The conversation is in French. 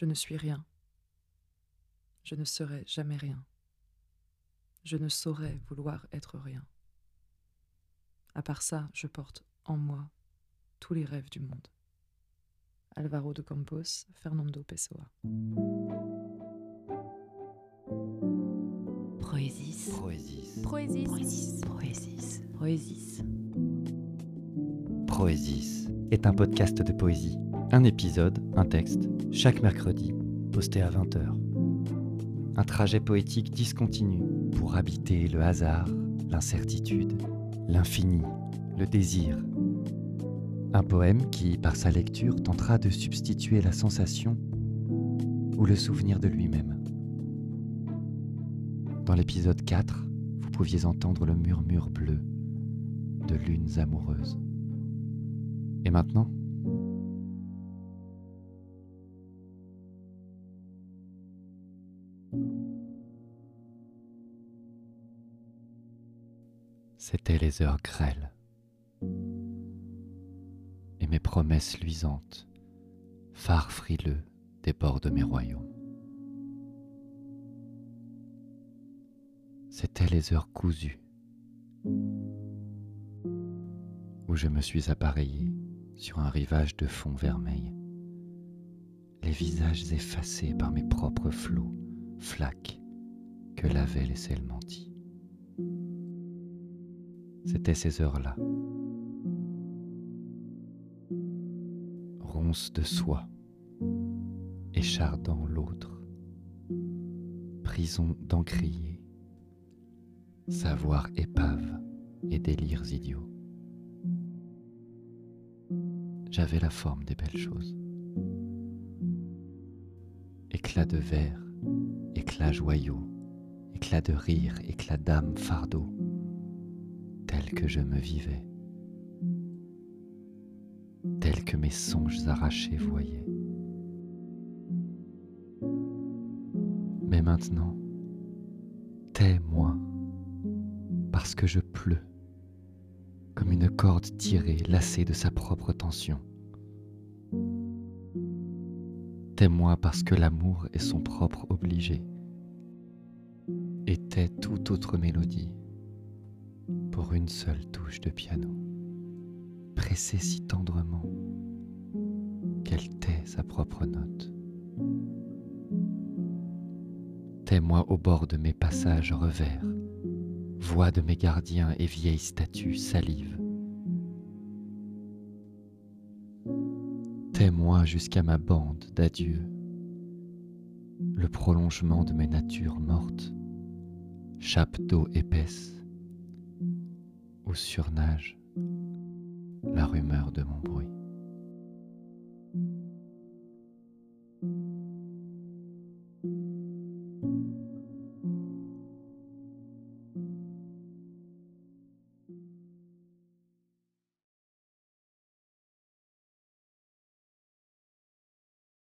Je ne suis rien. Je ne serai jamais rien. Je ne saurais vouloir être rien. À part ça, je porte en moi tous les rêves du monde. Alvaro de Campos, Fernando Pessoa. Proésis. Proésis. Proésis. Proésis. Proésis. Proésis. Proésis est un podcast de poésie. Un épisode, un texte, chaque mercredi, posté à 20h. Un trajet poétique discontinu pour habiter le hasard, l'incertitude, l'infini, le désir. Un poème qui, par sa lecture, tentera de substituer la sensation ou le souvenir de lui-même. Dans l'épisode 4, vous pouviez entendre le murmure bleu de lunes amoureuses. Et maintenant C'étaient les heures grêles et mes promesses luisantes, phare frileux des bords de mes royaumes. C'étaient les heures cousues où je me suis appareillé sur un rivage de fond vermeil, les visages effacés par mes propres flots, flaques que lavait laissé le menti. C'était ces heures-là. Ronce de soie, échardant l'autre, prison d'encrier, savoir épave et délires idiots. J'avais la forme des belles choses. Éclat de verre, éclat joyaux, éclat de rire, éclat d'âme fardeau tel que je me vivais, tel que mes songes arrachés voyaient. Mais maintenant, tais-moi, parce que je pleus, comme une corde tirée, lassée de sa propre tension. Tais-moi parce que l'amour est son propre obligé, et tais toute autre mélodie pour une seule touche de piano, pressée si tendrement qu'elle tait sa propre note. Tais-moi au bord de mes passages revers, voix de mes gardiens et vieilles statues salive. Tais-moi jusqu'à ma bande d'adieu, le prolongement de mes natures mortes, chape d'eau épaisse où surnage la rumeur de mon bruit.